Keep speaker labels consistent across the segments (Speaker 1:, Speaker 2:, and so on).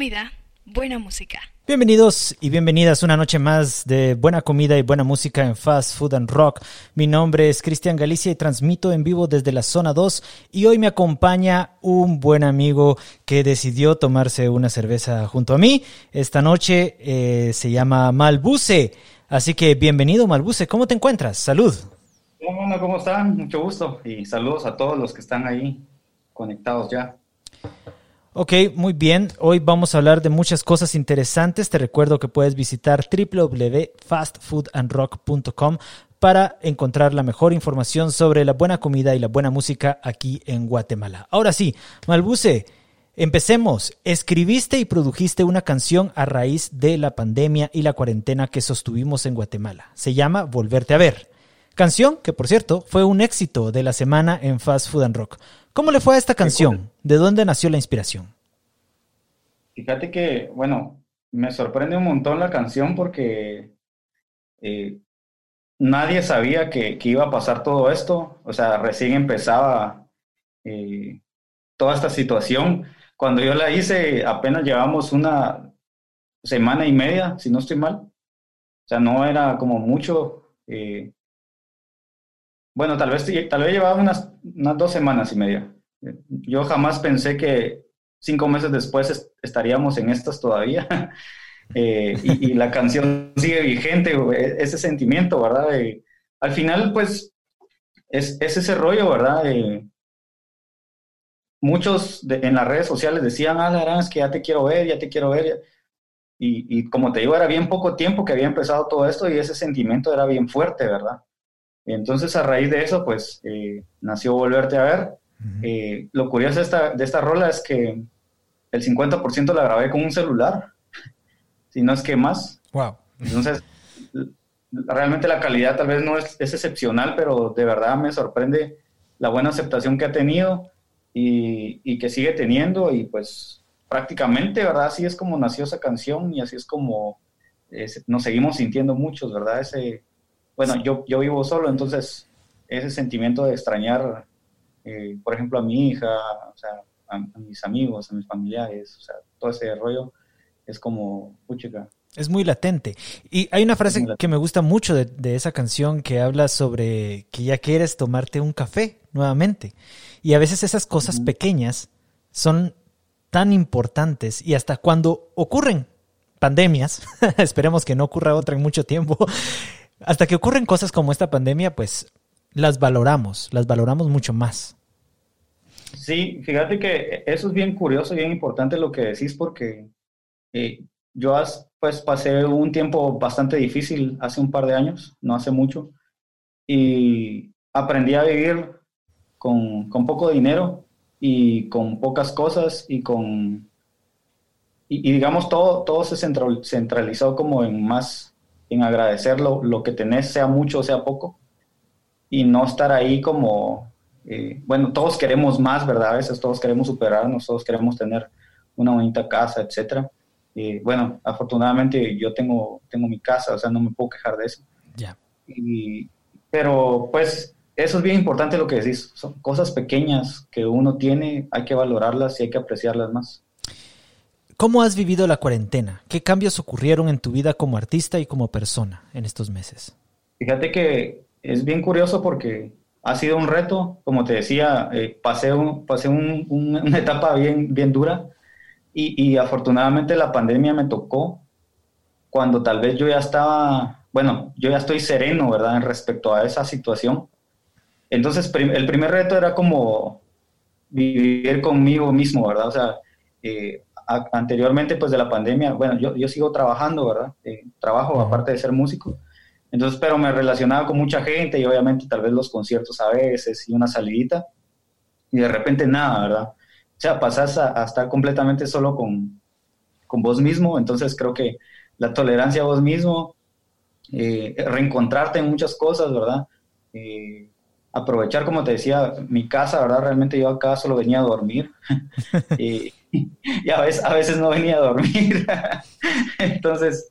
Speaker 1: buena comida, buena música.
Speaker 2: Bienvenidos y bienvenidas una noche más de buena comida y buena música en Fast Food and Rock. Mi nombre es Cristian Galicia y transmito en vivo desde la zona 2 y hoy me acompaña un buen amigo que decidió tomarse una cerveza junto a mí. Esta noche eh, se llama Malbuce. Así que bienvenido Malbuce, ¿cómo te encuentras? Salud.
Speaker 3: Bueno, ¿cómo están? Mucho gusto y saludos a todos los que están ahí conectados ya.
Speaker 2: Ok, muy bien. Hoy vamos a hablar de muchas cosas interesantes. Te recuerdo que puedes visitar www.fastfoodandrock.com para encontrar la mejor información sobre la buena comida y la buena música aquí en Guatemala. Ahora sí, Malbuce, empecemos. Escribiste y produjiste una canción a raíz de la pandemia y la cuarentena que sostuvimos en Guatemala. Se llama Volverte a ver. Canción que, por cierto, fue un éxito de la semana en Fast Food and Rock. ¿Cómo le fue a esta canción? ¿De dónde nació la inspiración?
Speaker 3: Fíjate que, bueno, me sorprende un montón la canción porque eh, nadie sabía que, iba a pasar todo esto. O sea, recién empezaba eh, toda esta situación. Cuando yo la hice, apenas llevamos una semana y media, si no estoy mal. O sea, no era como mucho. Eh, bueno, tal vez, tal vez llevaba unas, unas dos semanas y media. Yo jamás pensé que cinco meses después estaríamos en estas todavía. Eh, y, la canción sigue vigente, e, ese sentimiento, ¿verdad? al final, pues, es, ese rollo, ¿verdad? muchos en las redes sociales decían, ah, es que ya te quiero ver, ya te quiero ver. Y, y, como te digo, era bien poco tiempo que había empezado todo esto y ese sentimiento era bien fuerte, ¿verdad? Entonces, a raíz de eso, pues, eh, nació Volverte a Ver. Eh, lo curioso de esta, de esta rola es que el 50% la grabé con un celular, si no es que más.
Speaker 2: Wow.
Speaker 3: Entonces, realmente la calidad tal vez no es, es, excepcional, pero de verdad me sorprende la buena aceptación que ha tenido y, y, que sigue teniendo y pues prácticamente, ¿verdad? Así es como nació esa canción y así es como eh, nos seguimos sintiendo muchos, ¿verdad? Ese, bueno, yo, yo vivo solo, entonces ese sentimiento de extrañar, eh, por ejemplo, a mi hija, o sea, a, mis amigos, a mis familiares, o sea, todo ese rollo es como, puchica.
Speaker 2: Es muy latente. Y hay una frase que me gusta mucho de, de, esa canción que habla sobre que ya quieres tomarte un café nuevamente. Y a veces esas cosas pequeñas son tan importantes y hasta cuando ocurren pandemias, esperemos que no ocurra otra en mucho tiempo, hasta que ocurren cosas como esta pandemia, pues las valoramos, las valoramos mucho más.
Speaker 3: Sí, fíjate que eso es bien curioso y bien importante lo que decís porque eh, yo pues pasé un tiempo bastante difícil hace un par de años, no hace mucho, y aprendí a vivir con, con poco dinero y con pocas cosas y con... Y, digamos, todo, todo se centralizó como en más en agradecer lo, que tenés, sea mucho o sea poco, y no estar ahí como, eh, bueno, todos queremos más, ¿verdad? A veces todos queremos superarnos, todos queremos tener una bonita casa, etcétera. Y bueno, afortunadamente yo tengo, tengo mi casa, o sea, no me puedo quejar de eso.
Speaker 2: Ya.
Speaker 3: pero pues eso es bien importante lo que decís, son cosas pequeñas que uno tiene, hay que valorarlas y hay que apreciarlas más.
Speaker 2: ¿Cómo has vivido la cuarentena? ¿Qué cambios ocurrieron en tu vida como artista y como persona en estos meses?
Speaker 3: Fíjate que es bien curioso porque ha sido un reto, como te decía, eh, pasé, un, pasé una etapa bien, bien dura y, afortunadamente la pandemia me tocó cuando tal vez yo ya estaba, bueno, yo ya estoy sereno, ¿verdad?, respecto a esa situación. Entonces, el primer reto era como vivir conmigo mismo, ¿verdad? O sea, eh, anteriormente pues de la pandemia, bueno, yo, yo sigo trabajando, ¿verdad? Eh, trabajo aparte de ser músico. Entonces, pero me relacionaba con mucha gente y obviamente tal vez los conciertos a veces y una salidita y de repente nada, ¿verdad? O sea, pasas a, estar completamente solo con, con, vos mismo, entonces creo que la tolerancia a vos mismo, eh, reencontrarte en muchas cosas, ¿verdad? Eh, aprovechar, como te decía, mi casa, ¿verdad? Realmente yo acá solo venía a dormir. y, y a veces, a veces no venía a dormir. Entonces,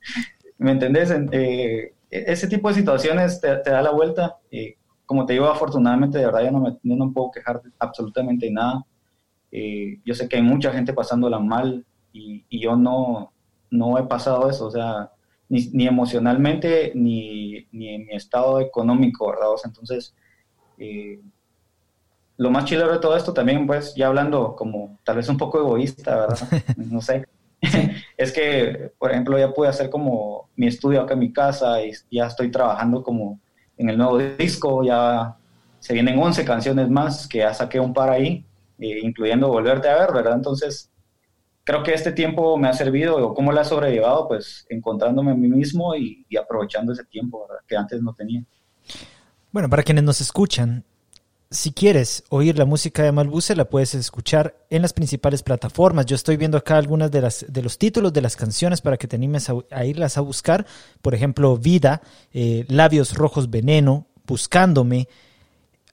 Speaker 3: ¿me entendés? Eh, ese tipo de situaciones te, da la vuelta. y como te digo, afortunadamente, de verdad, yo no me, no puedo quejar absolutamente de nada. Eh, yo sé que hay mucha gente pasándola mal y, yo no, no he pasado eso, o sea, ni, emocionalmente ni, ni, en mi estado económico, ¿verdad? entonces, eh, lo más chilero de todo esto también, pues, ya hablando como tal vez un poco egoísta, ¿verdad? No sé. es que, por ejemplo, ya pude hacer como mi estudio acá en mi casa y ya estoy trabajando como en el nuevo disco, ya se vienen 11 canciones más que ya saqué un par ahí, eh, incluyendo Volverte a ver, ¿verdad? Entonces, creo que este tiempo me ha servido, o cómo lo he sobrellevado, pues encontrándome a mí mismo y, y aprovechando ese tiempo, ¿verdad? Que antes no tenía.
Speaker 2: Bueno, para quienes nos escuchan, si quieres oír la música de Malbuce, la puedes escuchar en las principales plataformas. Yo estoy viendo acá algunas de, las, de los títulos de las canciones para que te animes a, irlas a buscar. Por ejemplo, Vida, eh, Labios Rojos Veneno, Buscándome,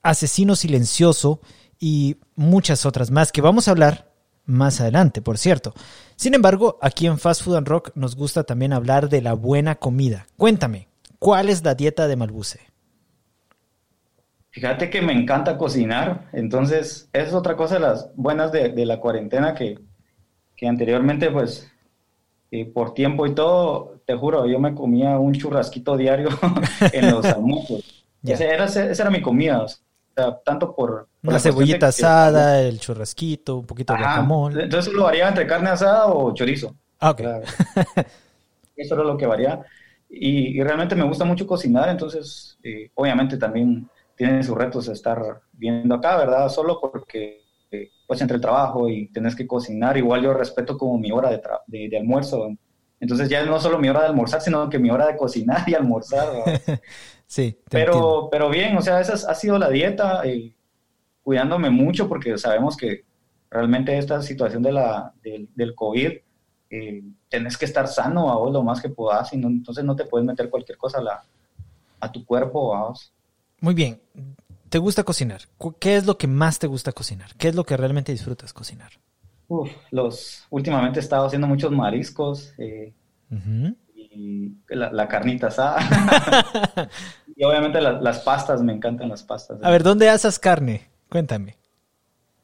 Speaker 2: Asesino Silencioso y muchas otras más que vamos a hablar más adelante, por cierto. Sin embargo, aquí en Fast Food and Rock nos gusta también hablar de la buena comida. Cuéntame, ¿cuál es la dieta de Malbuce?
Speaker 3: Fíjate que me encanta cocinar, entonces es otra cosa de las buenas de, la cuarentena que, anteriormente pues eh, por tiempo y todo, te juro, yo me comía un churrasquito diario en los almuerzos. Esa, era, esa era mi comida, o sea, tanto por...
Speaker 2: la cebollita asada, el churrasquito, un poquito de jamón.
Speaker 3: Entonces lo variaba entre carne asada o chorizo.
Speaker 2: Ah, ok.
Speaker 3: Eso era lo que variaba. Y, realmente me gusta mucho cocinar, entonces eh, obviamente también tiene sus retos estar viendo acá, ¿verdad? Solo porque, eh, pues, entre el trabajo y tenés que cocinar, igual yo respeto como mi hora de, de, almuerzo. Entonces ya no solo mi hora de almorzar, sino que mi hora de cocinar y almorzar.
Speaker 2: sí.
Speaker 3: pero, pero bien, o sea, esa ha sido la dieta, y cuidándome mucho porque sabemos que realmente esta situación de la, del COVID, eh, tenés que estar sano a vos lo más que puedas, y entonces no te puedes meter cualquier cosa a, la, a tu cuerpo, vos.
Speaker 2: Muy bien. ¿Te gusta cocinar? ¿Qué es lo que más te gusta cocinar? ¿Qué es lo que realmente disfrutas cocinar?
Speaker 3: Uf, los, últimamente he estado haciendo muchos mariscos eh, y la, carnita asada. y obviamente las pastas, me encantan las pastas.
Speaker 2: A ver, ¿dónde asas carne? Cuéntame.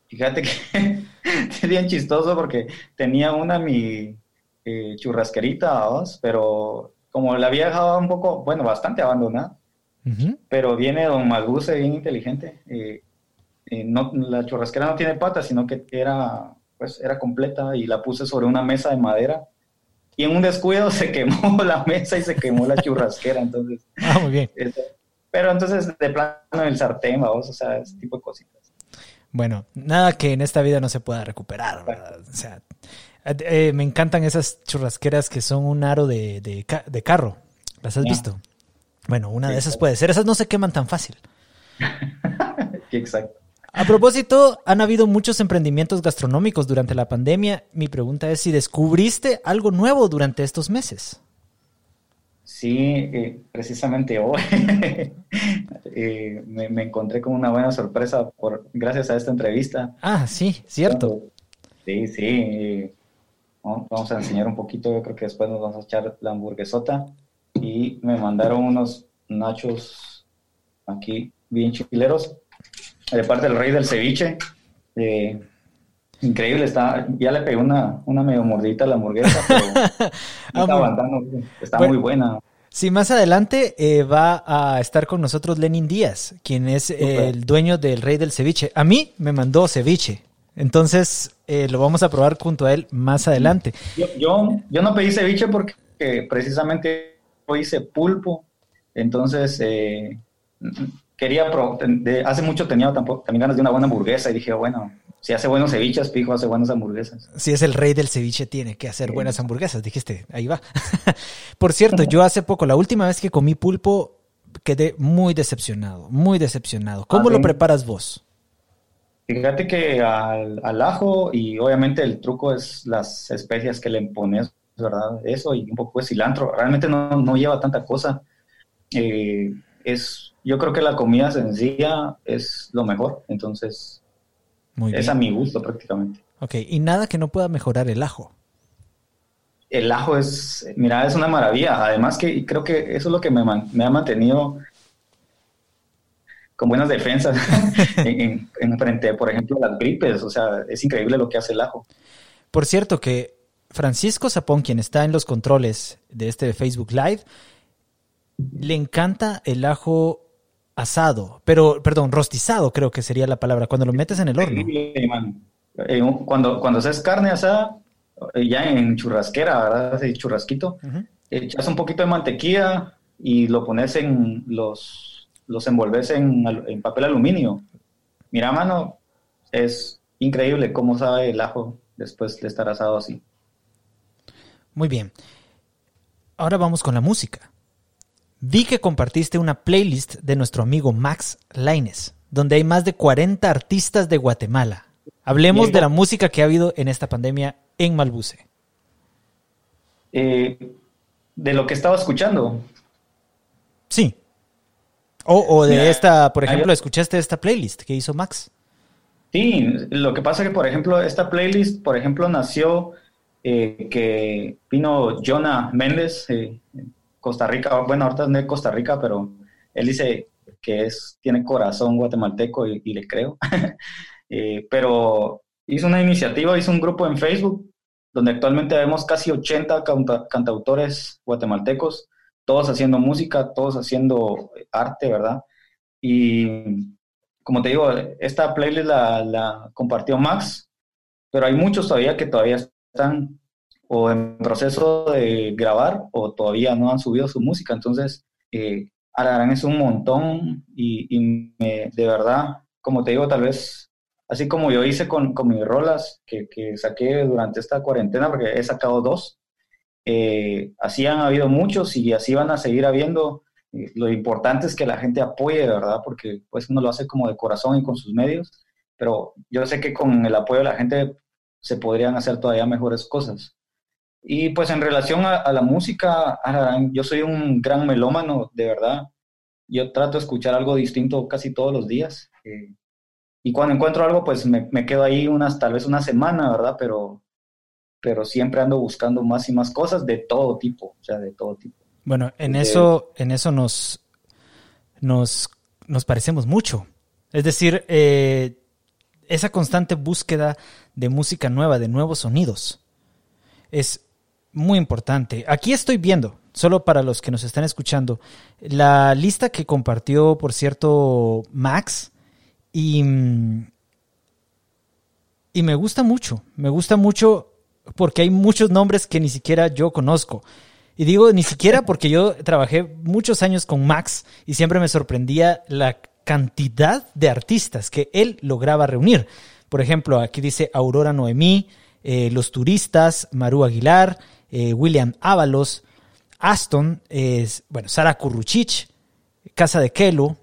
Speaker 3: Fíjate que es bien chistoso porque tenía una mi eh, churrasquerita, pero como la había dejado un poco, bueno, bastante abandonada, pero viene Don Malbuce bien inteligente. Eh, eh, no, la churrasquera no tiene patas, sino que era, pues, era completa y la puse sobre una mesa de madera. Y en un descuido se quemó la mesa y se quemó la churrasquera. Entonces,
Speaker 2: ah, muy bien.
Speaker 3: pero entonces, de plano, el sartén, vamos, o sea, ese tipo de cositas.
Speaker 2: Bueno, nada que en esta vida no se pueda recuperar, O sea, eh, me encantan esas churrasqueras que son un aro de, de, carro. ¿Las has visto? Bueno, una de esas puede ser. Esas no se queman tan fácil.
Speaker 3: Exacto.
Speaker 2: A propósito, han habido muchos emprendimientos gastronómicos durante la pandemia. Mi pregunta es si descubriste algo nuevo durante estos meses.
Speaker 3: Sí, eh, precisamente hoy eh, me, encontré con una buena sorpresa por gracias a esta entrevista.
Speaker 2: Ah, sí, cierto.
Speaker 3: Sí, sí. Eh, vamos a enseñar un poquito. Yo creo que después nos vamos a echar la hamburguesota y me mandaron unos nachos aquí bien chileros de parte del rey del ceviche. Eh, increíble, está, ya le pegué una, una medio mordita a la hamburguesa, pero está aguantando, está muy buena.
Speaker 2: Sí, más adelante eh, va a estar con nosotros Lenin Díaz, quien es el dueño del Rey del Ceviche. A mí me mandó ceviche, entonces eh, lo vamos a probar junto a él más adelante.
Speaker 3: Yo, yo, yo no pedí ceviche porque precisamente hice pulpo, entonces eh, quería, hace mucho tenía también ganas de una buena hamburguesa y dije, bueno, si hace buenos ceviches, pijo, hace buenas hamburguesas.
Speaker 2: Si es el rey del ceviche, tiene que hacer buenas hamburguesas, dijiste, ahí va. Por cierto, yo hace poco, la última vez que comí pulpo, quedé muy decepcionado, muy decepcionado. ¿Cómo lo preparas vos?
Speaker 3: Fíjate que al, al, ajo y obviamente el truco es las especias que le pones ¿verdad? Eso y un poco de cilantro. Realmente no, lleva tanta cosa. Eh, es, yo creo que la comida sencilla es lo mejor, entonces es a mi gusto prácticamente.
Speaker 2: Ok, y nada que no pueda mejorar el ajo.
Speaker 3: El ajo es, mira, es una maravilla. Además que creo que eso es lo que me, ha mantenido con buenas defensas en, en, frente, por ejemplo, a las gripes. O sea, es increíble lo que hace el ajo.
Speaker 2: Por cierto, que Francisco Zapón, quien está en los controles de este Facebook Live, le encanta el ajo asado, pero, perdón, rostizado creo que sería la palabra, cuando lo metes en el horno.
Speaker 3: Eh, cuando, cuando haces carne asada, eh, ya en churrasquera, ¿verdad? Ese churrasquito, echas un poquito de mantequilla y lo pones en los, los envolves en, en papel aluminio. Mira, mano, es increíble cómo sabe el ajo después de estar asado así.
Speaker 2: Muy bien. Ahora vamos con la música. Vi que compartiste una playlist de nuestro amigo Max Laines, donde hay más de 40 artistas de Guatemala. Hablemos de la música que ha habido en esta pandemia en Malbuce.
Speaker 3: Eh, de lo que estaba escuchando.
Speaker 2: Sí. O, de esta, por ejemplo, ¿escuchaste esta playlist que hizo Max?
Speaker 3: Sí, lo que pasa es que, por ejemplo, esta playlist, por ejemplo, nació eh, que vino Jonah Méndez, eh, Costa Rica, bueno, ahorita no es Costa Rica, pero él dice que es, tiene corazón guatemalteco y, le creo. Eh, pero hizo una iniciativa, hizo un grupo en Facebook donde actualmente vemos casi 80 cantautores guatemaltecos, todos haciendo música, todos haciendo arte, ¿verdad? Y como te digo, esta playlist la, la compartió Max, pero hay muchos todavía que todavía están o en proceso de grabar o todavía no han subido su música. Entonces, eh, es un montón y, de verdad, como te digo, tal vez así como yo hice con, con mis rolas que, que, saqué durante esta cuarentena, porque he sacado dos, eh, así han habido muchos y así van a seguir habiendo. Eh, lo importante es que la gente apoye, ¿verdad? Porque pues uno lo hace como de corazón y con sus medios, pero yo sé que con el apoyo de la gente se podrían hacer todavía mejores cosas. Y pues en relación a, la música, yo soy un gran melómano, de verdad. Yo trato de escuchar algo distinto casi todos los días. Eh, y cuando encuentro algo, pues me, quedo ahí unas, tal vez una semana, ¿verdad? Pero, pero siempre ando buscando más y más cosas de todo tipo, o sea, de todo tipo.
Speaker 2: Bueno, en eso, en eso nos, nos, nos parecemos mucho. Es decir, eh, esa constante búsqueda de música nueva, de nuevos sonidos, es muy importante. Aquí estoy viendo, solo para los que nos están escuchando, la lista que compartió, por cierto, Max. Y, y me gusta mucho, me gusta mucho porque hay muchos nombres que ni siquiera yo conozco. Y digo ni siquiera porque yo trabajé muchos años con Max y siempre me sorprendía la cantidad de artistas que él lograba reunir. Por ejemplo, aquí dice Aurora Noemí, eh, Los Turistas, Maru Aguilar, eh, William Ábalos, Aston, es, bueno, Sara Curruchich, Casa de Kelo,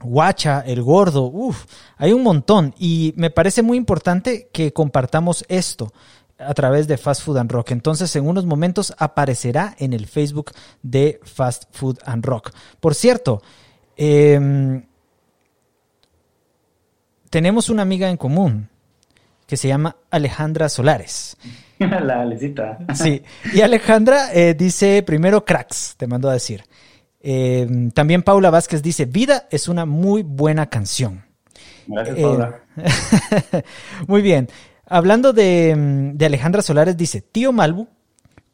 Speaker 2: Guacha, El Gordo, uff, hay un montón. Y me parece muy importante que compartamos esto a través de Fast Food and Rock. Entonces, en unos momentos aparecerá en el Facebook de Fast Food and Rock. Por cierto, eh, tenemos una amiga en común que se llama Alejandra Solares.
Speaker 3: La Alecita.
Speaker 2: Sí, y Alejandra eh, dice primero cracks, te mando a decir. Eh, también Paula Vázquez dice, Vida es una muy buena canción.
Speaker 3: Gracias, Paula.
Speaker 2: Eh, muy bien. Hablando de, mm, de, Alejandra Solares, dice, tío Malbu,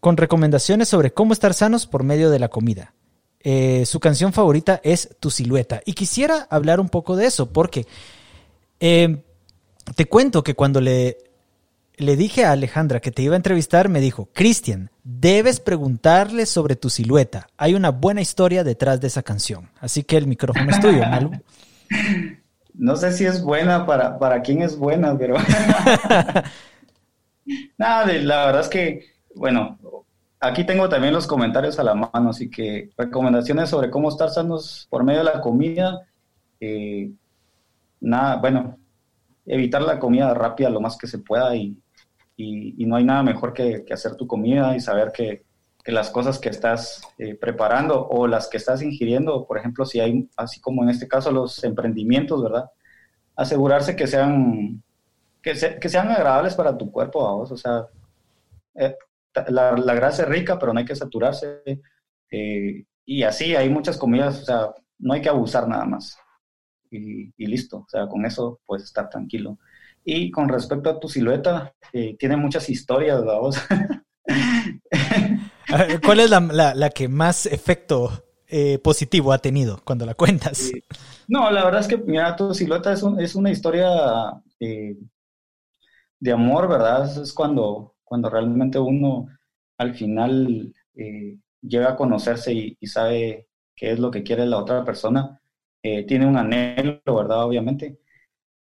Speaker 2: con recomendaciones sobre cómo estar sanos por medio de la comida. su canción favorita es Tu Silueta. Y quisiera hablar un poco de eso, porque eh, te cuento que cuando le, le dije a Alejandra que te iba a entrevistar, me dijo, Cristian, debes preguntarle sobre tu silueta. Hay una buena historia detrás de esa canción. Así que el micrófono es tuyo, Malu.
Speaker 3: No sé si es buena para, para quién es buena, pero... Nada, la verdad es que, bueno, aquí tengo también los comentarios a la mano, así que recomendaciones sobre cómo estar sanos por medio de la comida. Eh, nada, bueno, evitar la comida rápida lo más que se pueda y, y, no hay nada mejor que, hacer tu comida y saber que, las cosas que estás eh, preparando o las que estás ingiriendo, por ejemplo, si hay, así como en este caso los emprendimientos, ¿verdad? Asegurarse que sean, que, que sean agradables para tu cuerpo, vos, o sea, eh, la, la, grasa es rica, pero no hay que saturarse. Eh, y así hay muchas comidas, o sea, no hay que abusar nada más y, listo. O sea, con eso puedes estar tranquilo. Y con respecto a tu silueta, eh, tiene muchas historias, vamos.
Speaker 2: ¿Cuál es la, que más efecto eh, positivo ha tenido cuando la cuentas?
Speaker 3: No, la verdad es que, mira, tu silueta es, es una historia eh, de amor, ¿verdad? Es cuando, cuando realmente uno al final eh, llega a conocerse y, sabe qué es lo que quiere la otra persona. Tiene un anhelo, ¿verdad? Obviamente.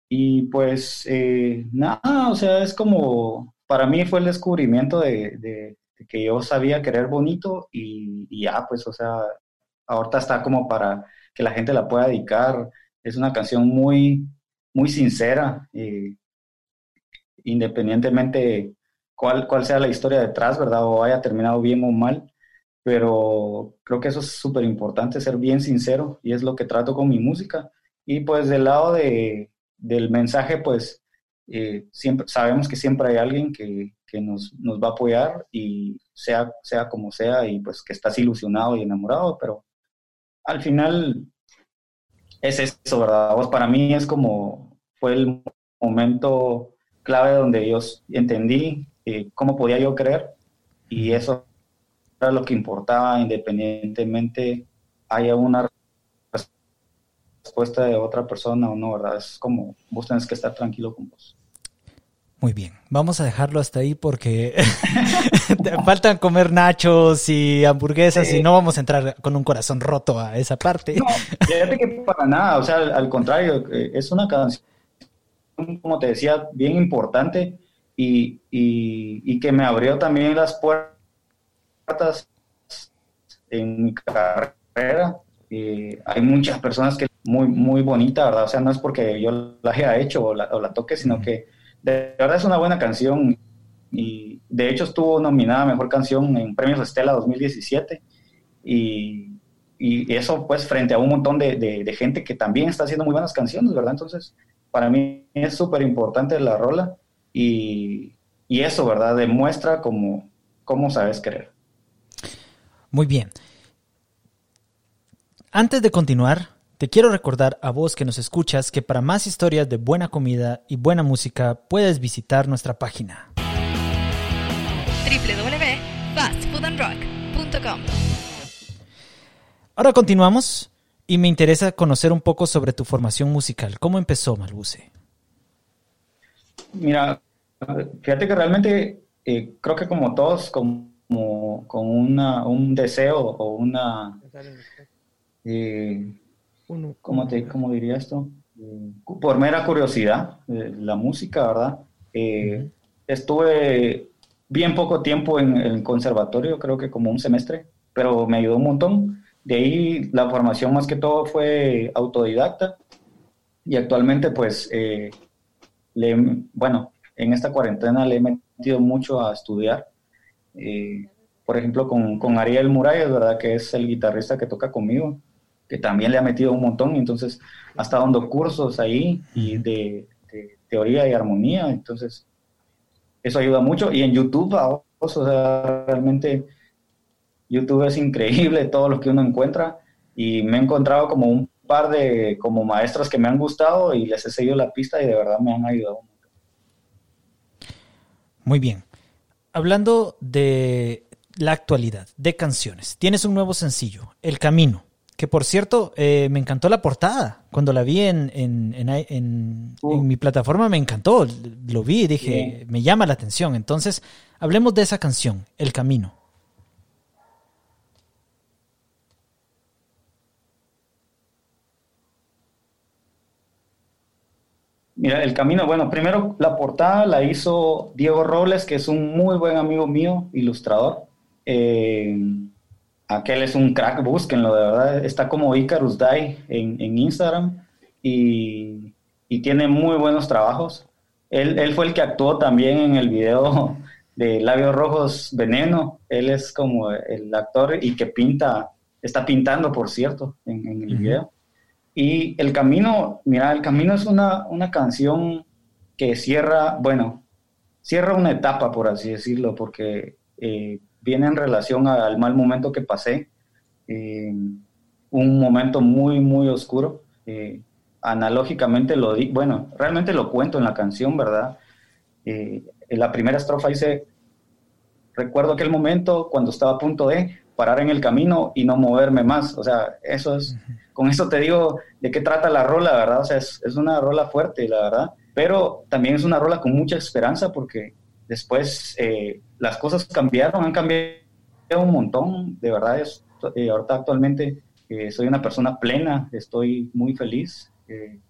Speaker 3: Y pues, nada, o sea, es como, para mí fue el descubrimiento de que yo sabía querer bonito y, ya, pues, o sea, ahorita está como para que la gente la pueda dedicar. Es una canción muy, muy sincera, eh, independientemente cuál, cuál sea la historia detrás, ¿verdad? O haya terminado bien o mal. Pero creo que eso es súper importante, ser bien sincero, y es lo que trato con mi música. Y pues del lado de, del mensaje, pues eh, siempre, sabemos que siempre hay alguien que, que nos, nos, va a apoyar y sea, sea como sea y pues que estás ilusionado y enamorado, pero al final es eso, ¿verdad? Vos para mí es como fue el momento clave donde yo entendí eh, cómo podía yo creer y eso era lo que importaba independientemente haya una respuesta de otra persona o no, ¿verdad? Es como vos tenés que estar tranquilo con vos.
Speaker 2: Muy bien, vamos a dejarlo hasta ahí porque faltan comer nachos y hamburguesas y no vamos a entrar con un corazón roto a esa parte.
Speaker 3: No, fíjate que para nada, o sea, al, contrario, eh, es una canción, como te decía, bien importante y, y que me abrió también las puertas en mi carrera hay muchas personas que muy, muy bonita, ¿verdad? O sea, no es porque yo la haya hecho o la, toque, sino que de verdad es una buena canción y de hecho estuvo nominada a Mejor Canción en Premios Estela 2017 y, y eso pues frente a un montón de, de, gente que también está haciendo muy buenas canciones, ¿verdad? Entonces, para mí es súper importante la rola y, y, eso, ¿verdad? Demuestra cómo, cómo sabes querer.
Speaker 2: Muy bien. Antes de continuar, te quiero recordar a vos que nos escuchas que para más historias de buena comida y buena música puedes visitar nuestra página
Speaker 1: www.fastfoodandrock.com.
Speaker 2: Ahora continuamos y me interesa conocer un poco sobre tu formación musical. ¿Cómo empezó Malbuce?
Speaker 3: Mira, fíjate que realmente eh, creo que como todos, como, con un deseo o una eh, ¿cómo, te, ¿cómo diría esto? Eh, por mera curiosidad, eh, la música, ¿verdad? Eh, estuve bien poco tiempo en el conservatorio, creo que como un semestre, pero me ayudó un montón. De ahí la formación más que todo fue autodidacta y actualmente pues, le, bueno, en esta cuarentena le he metido mucho a estudiar. Por ejemplo, con, con Ariel Muralles, ¿verdad? Que es el guitarrista que toca conmigo que también le ha metido un montón, entonces ha estado dando cursos ahí y de, teoría y armonía, entonces eso ayuda mucho. Y en YouTube, o sea, realmente YouTube es increíble todo lo que uno encuentra y me he encontrado como un par de como maestros que me han gustado y les he seguido la pista y de verdad me han ayudado mucho.
Speaker 2: Muy bien. Hablando de la actualidad, de canciones, tienes un nuevo sencillo, El Camino. Que por cierto, eh, me encantó la portada. Cuando la vi en, en, en, uh. mi plataforma me encantó. Lo vi y dije, me llama la atención. Entonces, hablemos de esa canción, El Camino.
Speaker 3: Mira, El Camino, bueno, primero la portada la hizo Diego Robles, que es un muy buen amigo mío, ilustrador. Eh, Aquel es un crack, búsquenlo, de verdad. Está como Icarus Dai en, Instagram y, tiene muy buenos trabajos. Él, fue el que actuó también en el video de Labios Rojos Veneno. Él es como el actor y que pinta, está pintando, por cierto, en, el video. Y El Camino, mira, El Camino es una, una canción que cierra, bueno, cierra una etapa, por así decirlo, porque eh, viene en relación al mal momento que pasé, eh, un momento muy, muy oscuro. Eh, analógicamente lo di, bueno, realmente lo cuento en la canción, ¿verdad? Eh, en la primera estrofa dice, recuerdo aquel momento cuando estaba a punto de parar en el camino y no moverme más. O sea, eso es, con eso te digo de qué trata la rola, ¿verdad? O sea, es, una rola fuerte, la verdad, pero también es una rola con mucha esperanza porque después eh, las cosas cambiaron, han cambiado un montón, de verdad, es, eh, ahorita actualmente eh, soy una persona plena, estoy muy feliz,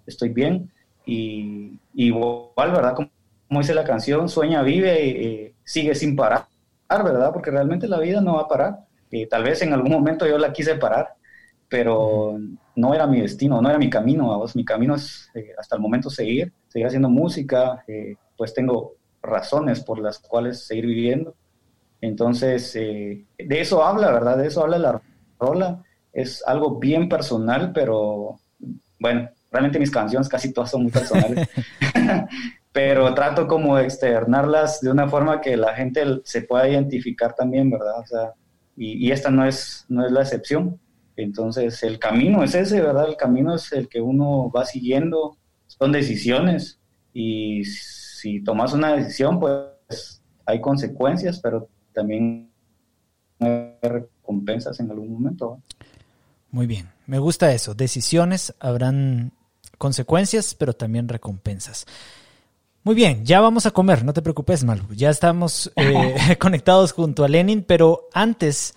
Speaker 3: estoy bien y, igual, ¿verdad? Como, como, dice la canción, sueña, vive, sigue sin parar, ¿verdad? Porque realmente la vida no va a parar. tal vez en algún momento yo la quise parar, pero no era mi destino, no era mi camino, mi camino es hasta el momento seguir, seguir haciendo música, pues tengo razones por las cuales seguir viviendo. Entonces, eh, de eso habla, ¿verdad? De eso habla la rola. Es algo bien personal, pero bueno, realmente mis canciones casi todas son muy personales. pero trato como de externarlas de una forma que la gente se pueda identificar también, ¿verdad? O sea, y, esta no es, no es la excepción. Entonces, el camino es ese, ¿verdad? El camino es el que uno va siguiendo, son decisiones y si tomas una decisión, pues hay consecuencias, pero también hay recompensas en algún momento.
Speaker 2: Muy bien, me gusta eso. Decisiones, habrán consecuencias, pero también recompensas. Muy bien, ya vamos a comer, no te preocupes, Malu. Ya estamos eh, conectados junto a Lenin, pero antes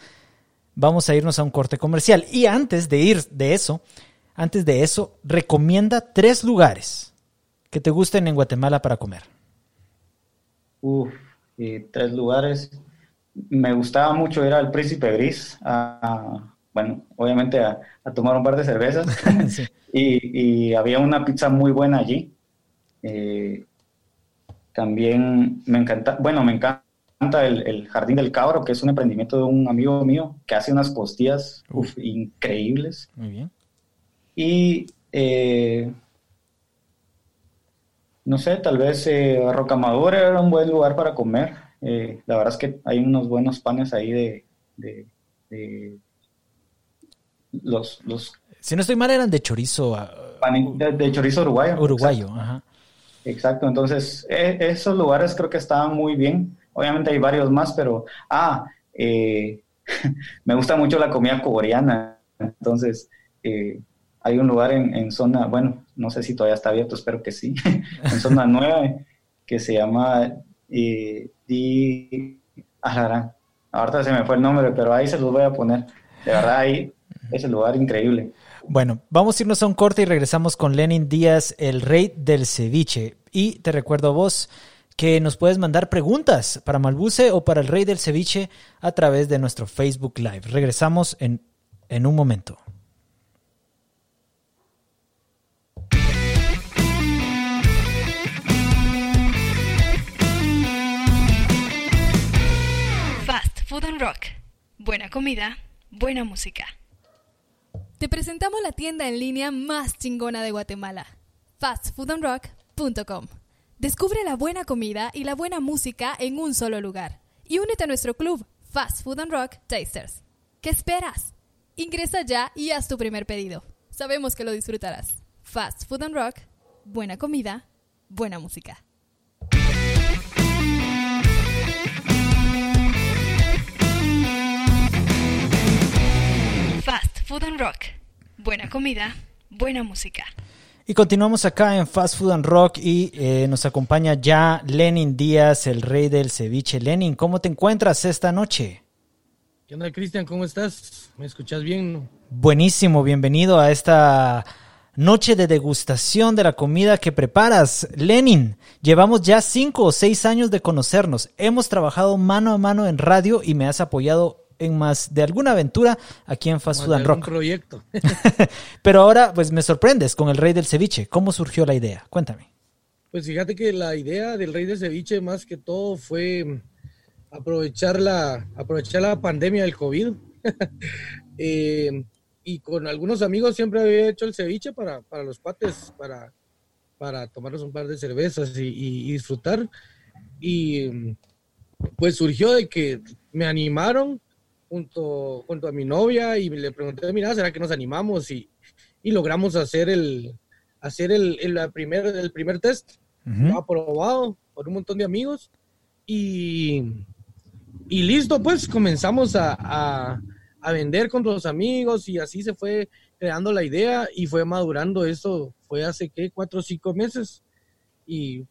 Speaker 2: vamos a irnos a un corte comercial. Y antes de ir de eso, antes de eso, recomienda tres lugares que te gusten en Guatemala para comer.
Speaker 3: Uf, tres lugares. Me gustaba mucho ir al Príncipe Gris, bueno, obviamente a, tomar un par de cervezas. y, había una pizza muy buena allí. Eh, también me encanta, bueno, me encanta el, Jardín del Cabro, que es un emprendimiento de un amigo mío que hace unas postillas increíbles.
Speaker 2: Muy bien.
Speaker 3: Y eh, no sé, tal vez eh, Rocamadur era un buen lugar para comer. Eh, la verdad es que hay unos buenos panes ahí de, de, los, los...
Speaker 2: Si no estoy mal, eran de chorizo.
Speaker 3: Ah, de, chorizo uruguayo.
Speaker 2: Uruguayo, ajá.
Speaker 3: Exacto, entonces e, esos lugares creo que estaban muy bien. Obviamente hay varios más, pero... Ah, eh, me gusta mucho la comida coreana. Entonces, eh, hay un lugar en, zona, bueno, no sé si todavía está abierto, espero que sí, en zona nueva, que se llama eh, Di... ahorita se me fue el nombre, pero ahí se los voy a poner. De verdad, ahí es el lugar increíble.
Speaker 2: Bueno, vamos a irnos a un corte y regresamos con Lenin Díaz, el rey del ceviche. Y te recuerdo vos que nos puedes mandar preguntas para Malbuce o para el rey del ceviche a través de nuestro Facebook Live. Regresamos en, en un momento.
Speaker 1: Food and Rock. Buena comida, buena música.
Speaker 4: Te presentamos la tienda en línea más chingona de Guatemala, fastfoodandrock.com. Descubre la buena comida y la buena música en un solo lugar. Y únete a nuestro club, Fast Food and Rock Tasters. ¿Qué esperas? Ingresa ya y haz tu primer pedido. Sabemos que lo disfrutarás. Fast Food and Rock, buena comida, buena música.
Speaker 1: Food and Rock. Buena comida, buena música.
Speaker 2: Y continuamos acá en Fast Food and Rock y eh, nos acompaña ya Lenin Díaz, el rey del ceviche. Lenin, ¿cómo te encuentras esta noche?
Speaker 5: ¿Qué onda, Cristian? ¿Cómo estás? ¿Me escuchas bien?
Speaker 2: Buenísimo, bienvenido a esta noche de degustación de la comida que preparas. Lenin, llevamos ya cinco o seis años de conocernos. Hemos trabajado mano a mano en radio y me has apoyado en más de alguna aventura aquí en Fast Food and Rock.
Speaker 5: proyecto.
Speaker 2: Pero ahora, pues me sorprendes con el Rey del Ceviche. ¿Cómo surgió la idea? Cuéntame.
Speaker 5: Pues fíjate que la idea del Rey del Ceviche más que todo fue aprovechar la, aprovechar la pandemia del COVID. Eh, y con algunos amigos siempre había hecho el ceviche para, los pates, para, para tomarnos un par de cervezas y, y disfrutar. Y pues surgió de que me animaron junto, junto a mi novia y le pregunté, mira, ¿será que nos animamos? Y, y logramos hacer el, hacer el, el, primer, el primer test, aprobado por un montón de amigos. Y, y listo, pues comenzamos a, a, vender con los amigos y así se fue creando la idea y fue madurando esto, fue hace qué, cuatro o cinco meses. Y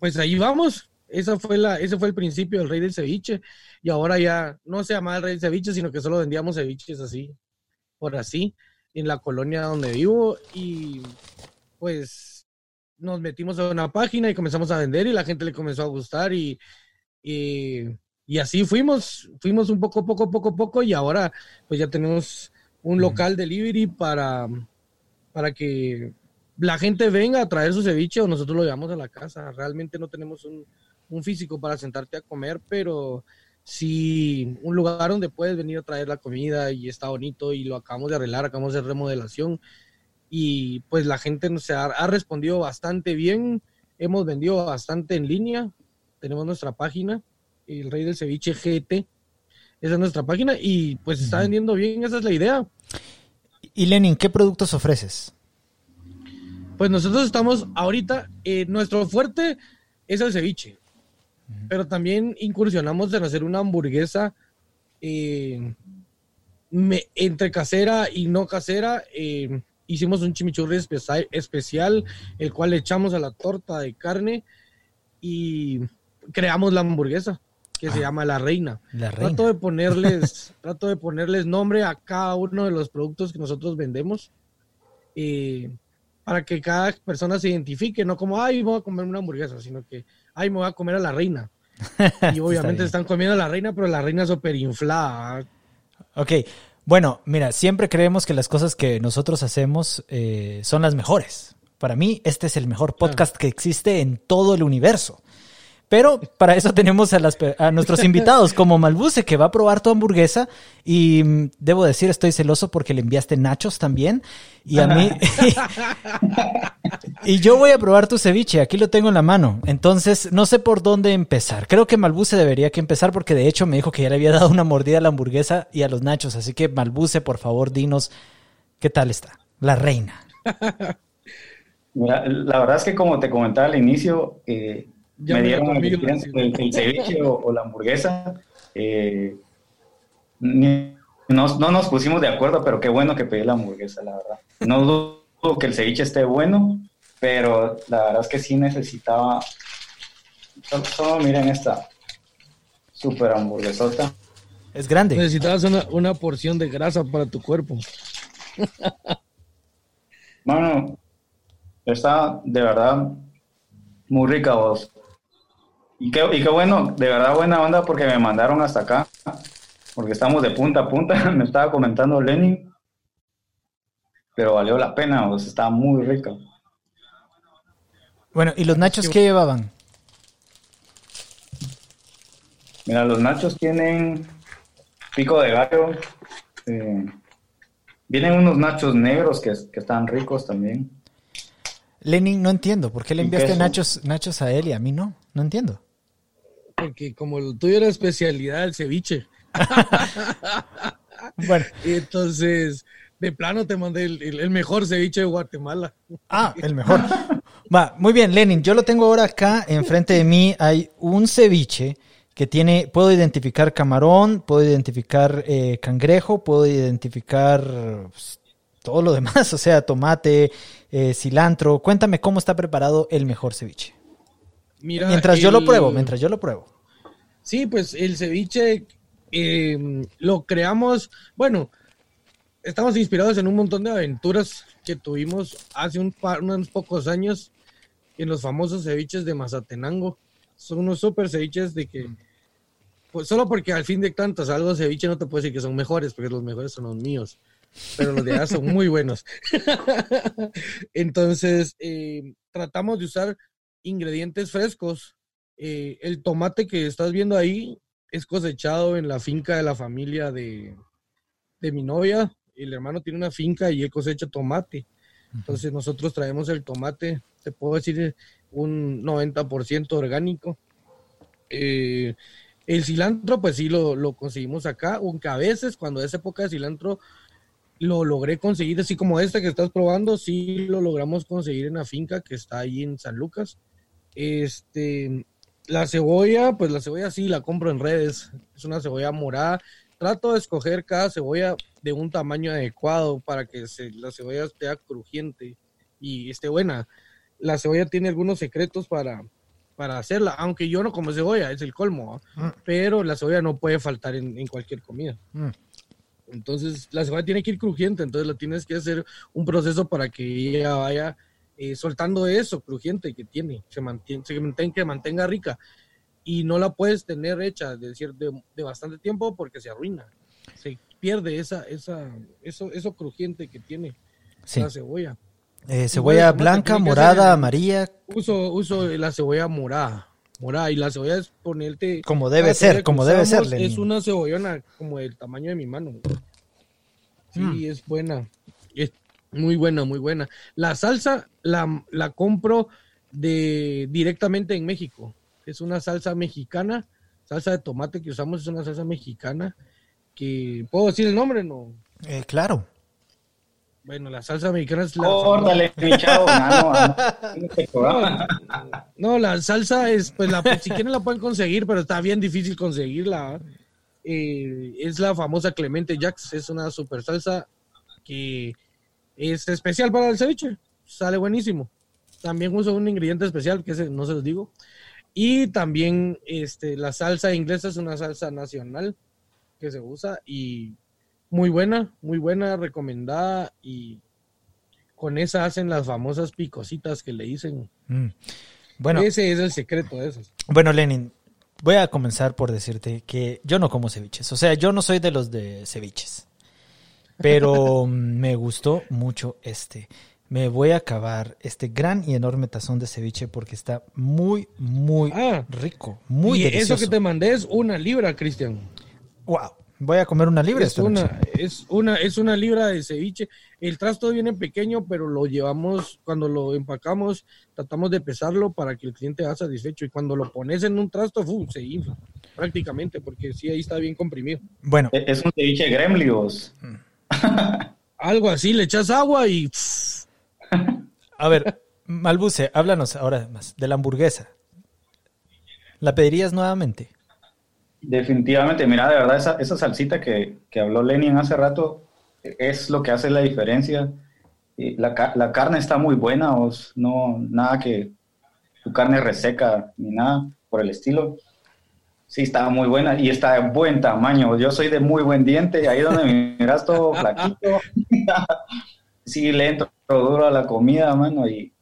Speaker 5: pues ahí vamos, esa fue la, ese fue el principio del rey del ceviche y ahora ya no se llama el rey ceviche, sino que solo vendíamos ceviches así, por así, en la colonia donde vivo y pues nos metimos a una página y comenzamos a vender y la gente le comenzó a gustar y, y, así fuimos, fuimos un poco, poco, poco, poco y ahora pues ya tenemos un local delivery para, para que la gente venga a traer su ceviche o nosotros lo llevamos a la casa. Realmente no tenemos un, un físico para sentarte a comer, pero sí un lugar donde puedes venir a traer la comida y está bonito y lo acabamos de arreglar, acabamos de remodelación y pues la gente nos ha, ha respondido bastante bien, hemos vendido bastante en línea, tenemos nuestra página, el Rey del Ceviche GT, esa es nuestra página y pues está vendiendo bien, esa es la idea.
Speaker 2: Y Lenin, ¿qué productos ofreces?
Speaker 5: Pues nosotros estamos ahorita, eh, nuestro fuerte es el ceviche, pero también incursionamos en hacer una hamburguesa eh, entre casera y no casera. Eh, hicimos un chimichurri especial, el cual le echamos a la torta de carne y creamos la hamburguesa que se ah. llama La Reina. Trato de ponerles, trato de ponerles nombre a cada uno de los productos que nosotros vendemos. Eh, para que cada persona se identifique, no como, ay, voy a comer una hamburguesa, sino que, ay, me voy a comer a la reina. Y obviamente están comiendo a la reina, pero la reina es súper inflada.
Speaker 2: Ok, bueno, mira, siempre creemos que las cosas que nosotros hacemos eh, son las mejores. Para mí, este es el mejor podcast que existe en todo el universo. Pero para eso tenemos a, nuestros invitados, como Malbuce, que va a probar tu hamburguesa. Y mm, debo decir, estoy celoso porque le enviaste nachos también. Y a mí. y yo voy a probar tu ceviche, aquí lo tengo en la mano. Entonces, no sé por dónde empezar. Creo que Malbuce debería que empezar porque de hecho me dijo que ya le había dado una mordida a la hamburguesa y a los nachos. Así que, Malbuce, por favor, dinos qué tal está. La reina.
Speaker 3: la verdad es que, como te comentaba al inicio, eh, me dieron el, ceviche o, la hamburguesa. Eh, no, nos pusimos de acuerdo, pero qué bueno que pedí la hamburguesa, la verdad. No dudo que el ceviche esté bueno, pero la verdad es que sí necesitaba. Solo, miren esta super hamburguesota.
Speaker 2: Es grande.
Speaker 5: Necesitabas una, una porción de grasa para tu cuerpo.
Speaker 3: Bueno, está de verdad muy rica vos. Y qué, y qué bueno, de verdad buena onda porque me mandaron hasta acá, porque estamos de punta a punta, me estaba comentando Lenin, pero valió la pena, sea, estaba muy rica.
Speaker 2: Bueno, ¿y los nachos qué llevaban?
Speaker 3: Mira, los nachos tienen pico de gallo, eh, vienen unos nachos negros que, que están ricos también.
Speaker 2: Lenin, no entiendo, ¿por qué le enviaste nachos, nachos a él y a mí no? No entiendo
Speaker 5: porque como el tuyo era especialidad el ceviche.
Speaker 2: bueno.
Speaker 5: Entonces, de plano te mandé el, mejor ceviche de Guatemala.
Speaker 2: Ah, el mejor. Va, muy bien, Lenin. Yo lo tengo ahora acá, enfrente de mí hay un ceviche que tiene, puedo identificar camarón, puedo identificar eh, cangrejo, puedo identificar pues, todo lo demás, o sea, tomate, eh, cilantro. Cuéntame cómo está preparado el mejor ceviche mientras yo lo pruebo, mientras yo lo pruebo.
Speaker 5: Sí, pues el ceviche em, lo creamos, bueno, estamos inspirados en un montón de aventuras que tuvimos hace un unos pocos años en los famosos ceviches de Mazatenango. Son unos super ceviches de que, pues solo porque al fin de tantas algo ceviche no te puedo decir que son mejores, porque los mejores son los míos, pero los de allá son muy buenos. Entonces, em, tratamos de usar ingredientes frescos. Eh, el tomate que estás viendo ahí es cosechado en la finca de la familia de, de mi novia. El hermano tiene una finca y él cosecha tomate. Entonces nosotros traemos el tomate, te puedo decir, un 90% orgánico. Eh, el cilantro, pues sí, lo, lo, conseguimos acá, aunque a veces cuando es época de cilantro lo logré conseguir, así como este que estás probando, sí lo logramos conseguir en la finca que está ahí en San Lucas. Este, la cebolla, pues la cebolla sí la compro en redes. Es una cebolla morada. Trato de escoger cada cebolla de un tamaño adecuado para que la cebolla esté crujiente y esté buena. La cebolla tiene algunos secretos para, para hacerla, aunque yo no como cebolla, es el colmo, mm. pero la cebolla no puede faltar en, cualquier comida. Mm. Entonces, la cebolla tiene que ir crujiente, entonces la tienes que hacer un proceso para que ella vaya eh, soltando eso crujiente que tiene, se, mantiene, se mantenga, que mantenga rica. Y no la puedes tener hecha de, de, de bastante tiempo porque se arruina. Se pierde esa, esa, eso, eso crujiente que tiene la cebolla.
Speaker 2: Eh, cebolla blanca, morada, amarilla.
Speaker 5: Uso, uso la cebolla morada. Morada. Y la cebolla es ponerte.
Speaker 2: Como debe ser, como debe ser.
Speaker 5: Es una cebollona como del tamaño de mi mano. Sí, mm. es buena. Es muy buena, muy buena. La salsa la, la compro de directamente en México. Es una salsa mexicana. Salsa de tomate que usamos es una salsa mexicana. Que. ¿Puedo decir el nombre? No.
Speaker 2: Eh, claro.
Speaker 5: Bueno, la salsa mexicana es la. no, la salsa es, pues, la, si quieren la pueden conseguir, pero está bien difícil conseguirla. Eh, es la famosa Clemente Jax, es una super salsa que es especial para el ceviche, sale buenísimo. También uso un ingrediente especial que no se los digo. Y también este, la salsa inglesa es una salsa nacional que se usa y muy buena, muy buena, recomendada y con esa hacen las famosas picositas que le dicen. Mm. Bueno, ese es el secreto de esas.
Speaker 2: Bueno, Lenin, voy a comenzar por decirte que yo no como ceviches. O sea, yo no soy de los de ceviches. Pero me gustó mucho este. Me voy a acabar este gran y enorme tazón de ceviche porque está muy, muy ah, rico. Muy y
Speaker 5: Eso que te mandé es una libra, Cristian.
Speaker 2: Wow. Voy a comer una libra.
Speaker 5: Es una, es una, es una libra de ceviche. El trasto viene pequeño, pero lo llevamos, cuando lo empacamos, tratamos de pesarlo para que el cliente haga satisfecho. Y cuando lo pones en un trasto, se infla prácticamente, porque sí, ahí está bien comprimido.
Speaker 2: Bueno.
Speaker 3: Es un ceviche gremlios.
Speaker 5: Algo así, le echas agua y...
Speaker 2: a ver, Malbuce, háblanos ahora más de la hamburguesa. ¿La pedirías nuevamente?
Speaker 3: Definitivamente, mira, de verdad, esa, esa salsita que, que, habló Lenin hace rato es lo que hace la diferencia. La, la carne está muy buena, os, no, nada que tu carne reseca ni nada por el estilo. Sí, está muy buena y está de buen tamaño. Yo soy de muy buen diente, ahí donde me miras todo flaquito. sí, le entro duro a la comida, mano, y,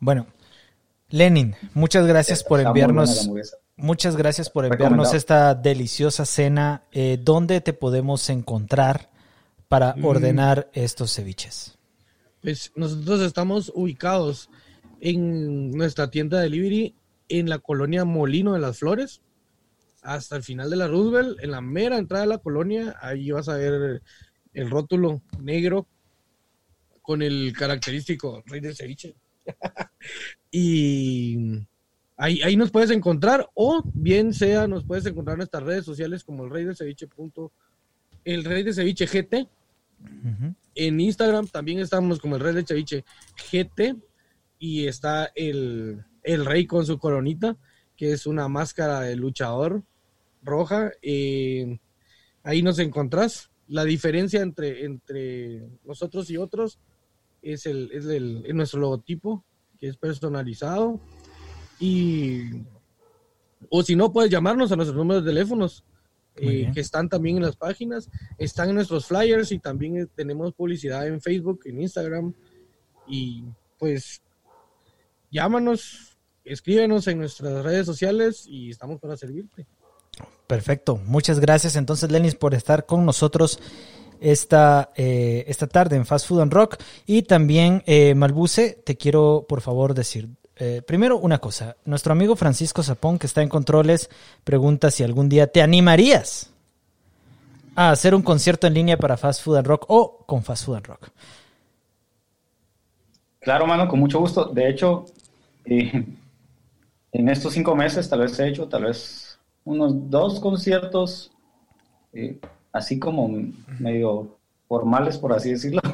Speaker 2: Bueno, Lenin, muchas gracias por enviarnos. Muchas gracias por enviarnos esta deliciosa cena. Eh, ¿Dónde te podemos encontrar para mm. ordenar estos ceviches?
Speaker 5: Pues nosotros estamos ubicados en nuestra tienda de delivery en la colonia Molino de las Flores, hasta el final de la Roosevelt, en la mera entrada de la colonia, ahí vas a ver el rótulo negro con el característico rey del ceviche. y ahí, ahí nos puedes encontrar, o bien sea, nos puedes encontrar en nuestras redes sociales como el rey de ceviche. el rey de ceviche GT. En Instagram también estamos como el rey de ceviche GT. Y está el, el rey con su coronita, que es una máscara de luchador roja. Eh, ahí nos encontrás. La diferencia entre, entre nosotros y otros es, el, es el, nuestro logotipo, que es personalizado. Y, o si no, puedes llamarnos a nuestros números de teléfonos, eh, que están también en las páginas, están en nuestros flyers y también eh, tenemos publicidad en Facebook, en Instagram. Y pues, llámanos, escríbenos en nuestras redes sociales y estamos para servirte.
Speaker 2: Perfecto, muchas gracias entonces Lenis por estar con nosotros esta, eh, esta tarde en Fast Food and Rock. Y también, eh, Malbuce, te quiero por favor decir, eh, primero una cosa, nuestro amigo Francisco Zapón, que está en controles, pregunta si algún día te animarías a hacer un concierto en línea para Fast Food and Rock o con Fast Food and Rock.
Speaker 3: Claro, mano, con mucho gusto. De hecho, en estos cinco meses tal vez he hecho tal vez unos dos conciertos así como medio formales, por así decirlo.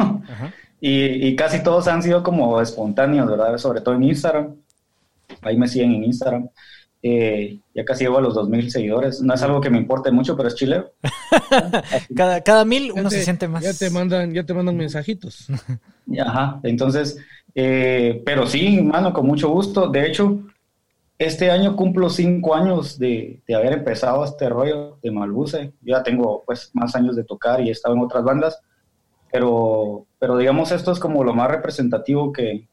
Speaker 3: Y, casi todos han sido como espontáneos, ¿verdad? Sobre todo en Instagram. Ahí me siguen en Instagram. Eh, ya casi llevo a los 2.000 seguidores. No es algo que me importe mucho, pero es chilero.
Speaker 2: cada, cada mil uno se siente más.
Speaker 5: Ya te mandan, ya te mandan mensajitos.
Speaker 3: Ajá, entonces, eh, pero sí, mano, con mucho gusto. De hecho, este año cumplo cinco años de, de, haber empezado este rollo de Malbuce. Yo ya tengo pues más años de tocar y he estado en otras bandas, pero, pero digamos esto es como lo más representativo que,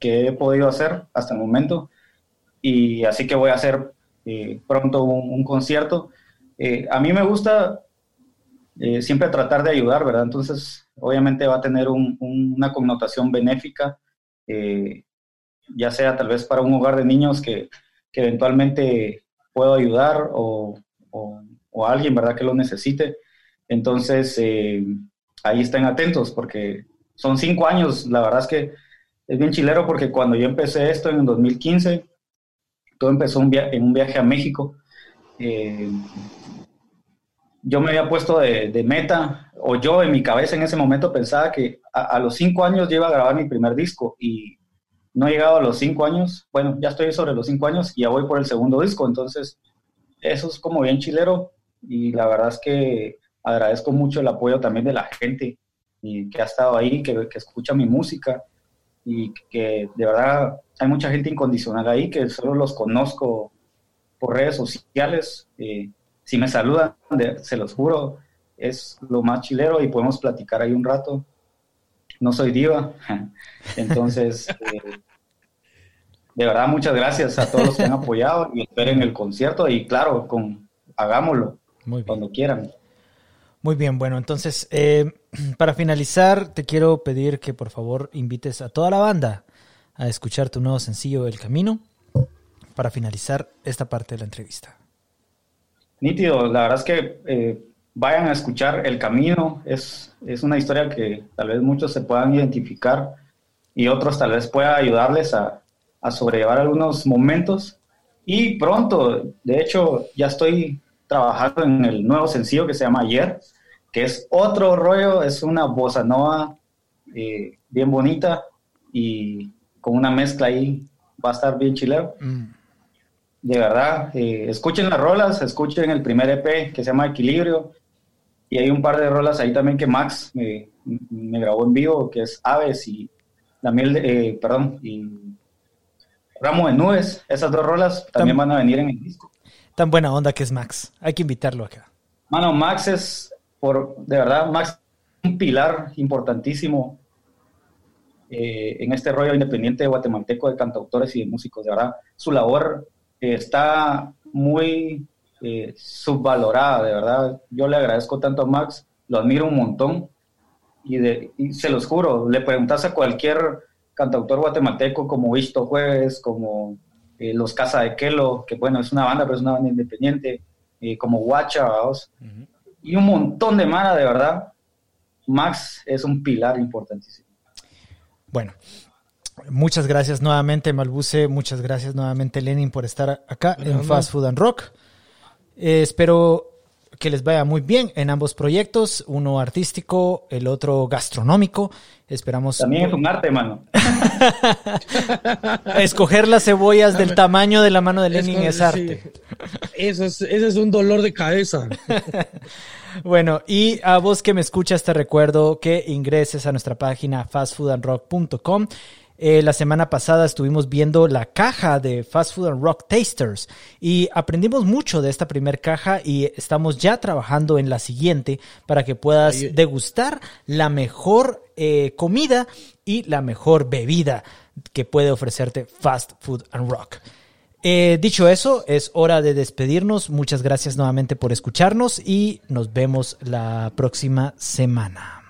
Speaker 3: que he podido hacer hasta el momento. Y así que voy a hacer eh, pronto un, concierto. Eh, a mí me gusta eh, siempre tratar de ayudar, ¿verdad? Entonces, obviamente va a tener un, una connotación benéfica ya sea tal vez para un hogar de niños que, que eventualmente puedo ayudar o, o, alguien, ¿verdad?, que lo necesite. Entonces, eh, ahí estén atentos porque son cinco años, la verdad es que es bien chilero porque cuando yo empecé esto en el 2015, todo empezó un en un viaje a México. Eh, yo me había puesto de, meta, o yo en mi cabeza en ese momento pensaba que a, los cinco años yo a grabar mi primer disco y no he llegado a los cinco años, bueno, ya estoy sobre los cinco años y ya voy por el segundo disco, entonces eso es como bien chilero y la verdad es que agradezco mucho el apoyo también de la gente y que ha estado ahí, que, escucha mi música y que de verdad hay mucha gente incondicional ahí que solo los conozco por redes sociales. Eh, si me saludan, se los juro, es lo más chilero y podemos platicar ahí un rato no soy diva. Entonces, eh, de verdad, muchas gracias a todos los que han apoyado y esperen el concierto y claro, con, hagámoslo cuando quieran.
Speaker 2: Muy bien, bueno, entonces, eh, para finalizar, te quiero pedir que por favor invites a toda la banda a escuchar tu nuevo sencillo El Camino para finalizar esta parte de la entrevista.
Speaker 3: Nítido, la verdad es que eh, vayan a escuchar El Camino. Es, es una historia que tal vez muchos se puedan identificar y otros tal vez pueda ayudarles a, a sobrellevar algunos momentos. Y pronto, de hecho, ya estoy trabajando en el nuevo sencillo que se llama Ayer, que es otro rollo, es una bossa nova eh, bien bonita y con una mezcla ahí va a estar bien chilero. Mm de verdad, eh, escuchen las rolas, escuchen el primer EP que se llama Equilibrio, y hay un par de rolas ahí también que Max me, grabó en vivo, que es Aves y la miel, de, eh, perdón, y Ramo de Nubes. Esas dos rolas también van a venir en el disco.
Speaker 2: Tan buena onda que es Max. Hay que invitarlo acá.
Speaker 3: Mano, Max es, por, de verdad, Max un pilar importantísimo eh, en este rollo independiente guatemalteco de cantautores y de músicos. De verdad, su labor eh, está muy eh, subvalorada, de verdad. Yo le agradezco tanto a Max, lo admiro un montón y, de, se los juro, le preguntas a cualquier cantautor guatemalteco como Visto Jueves, como eh, Los Casa de Kelo, que bueno, es una banda, pero es una banda independiente, eh, como Guacha, y un montón de mana, de verdad. Max es un pilar importantísimo.
Speaker 2: Bueno, muchas gracias nuevamente, Malbuce. Muchas gracias nuevamente, Lenin, por estar acá en Fast Food and Rock. Eh, espero que les vaya muy bien en ambos proyectos, uno artístico, el otro gastronómico. Esperamos.
Speaker 3: También es un arte, mano.
Speaker 2: Escoger las cebollas del tamaño de la mano de Lenin es, arte.
Speaker 5: Eso es, ese es un dolor de cabeza.
Speaker 2: bueno, y a vos que me escuchas, te recuerdo que ingreses a nuestra página fastfoodandrock.com eh, la semana pasada estuvimos viendo la caja de Fast Food and Rock Tasters y aprendimos mucho de esta primera caja y estamos ya trabajando en la siguiente para que puedas degustar la mejor eh, comida y la mejor bebida que puede ofrecerte Fast Food and Rock. Eh, dicho eso, es hora de despedirnos. Muchas gracias nuevamente por escucharnos y nos vemos la próxima semana.